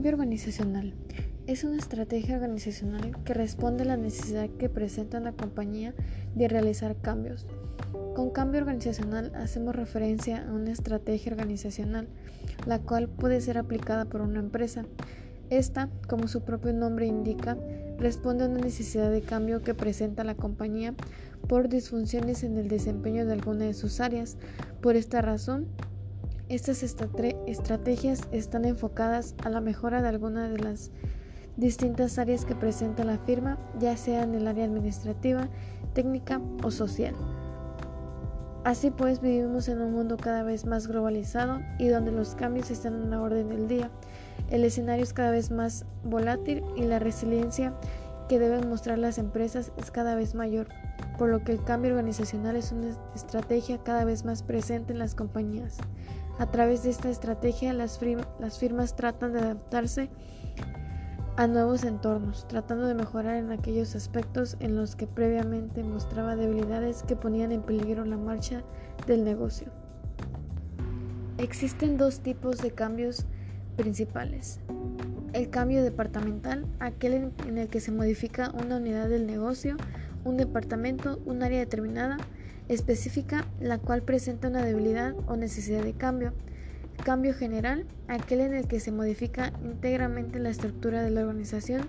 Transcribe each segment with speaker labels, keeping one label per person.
Speaker 1: Cambio organizacional. Es una estrategia organizacional que responde a la necesidad que presenta una compañía de realizar cambios. Con cambio organizacional hacemos referencia a una estrategia organizacional, la cual puede ser aplicada por una empresa. Esta, como su propio nombre indica, responde a una necesidad de cambio que presenta la compañía por disfunciones en el desempeño de alguna de sus áreas. Por esta razón, estas estrategias están enfocadas a la mejora de alguna de las distintas áreas que presenta la firma, ya sea en el área administrativa, técnica o social. Así pues, vivimos en un mundo cada vez más globalizado y donde los cambios están en la orden del día. El escenario es cada vez más volátil y la resiliencia que deben mostrar las empresas es cada vez mayor, por lo que el cambio organizacional es una estrategia cada vez más presente en las compañías. A través de esta estrategia, las, firmas tratan de adaptarse a nuevos entornos, tratando de mejorar en aquellos aspectos en los que previamente mostraba debilidades que ponían en peligro la marcha del negocio. Existen dos tipos de cambios principales. El cambio departamental, aquel en el que se modifica una unidad del negocio, un departamento, un área determinada, específica, la cual presenta una debilidad o necesidad de cambio. Cambio general, aquel en el que se modifica íntegramente la estructura de la organización,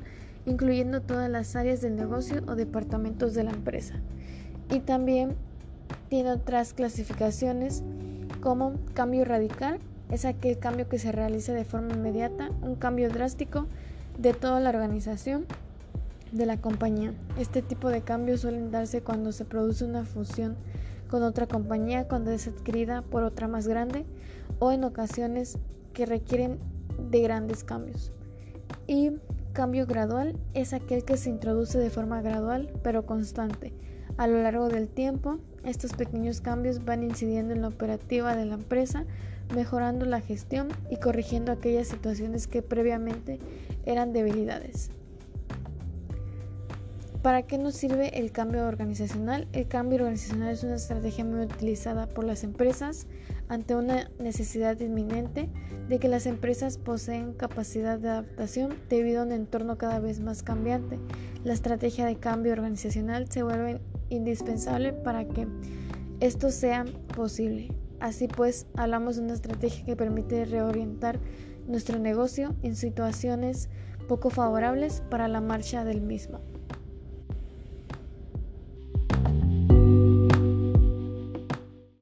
Speaker 1: incluyendo todas las áreas del negocio o departamentos de la empresa. Y también tiene otras clasificaciones como cambio radical, es aquel cambio que se realiza de forma inmediata, un cambio drástico de toda la organización de la compañía. Este tipo de cambios suelen darse cuando se produce una fusión con otra compañía, cuando es adquirida por otra más grande o en ocasiones que requieren de grandes cambios. Y cambio gradual es aquel que se introduce de forma gradual pero constante. A lo largo del tiempo, estos pequeños cambios van incidiendo en la operativa de la empresa, mejorando la gestión y corrigiendo aquellas situaciones que previamente eran debilidades. ¿Para qué nos sirve el cambio organizacional? El cambio organizacional es una estrategia muy utilizada por las empresas ante una necesidad inminente de que las empresas poseen capacidad de adaptación debido a un entorno cada vez más cambiante. La estrategia de cambio organizacional se vuelve indispensable para que esto sea posible. Así pues, hablamos de una estrategia que permite reorientar nuestro negocio en situaciones poco favorables para la marcha del mismo.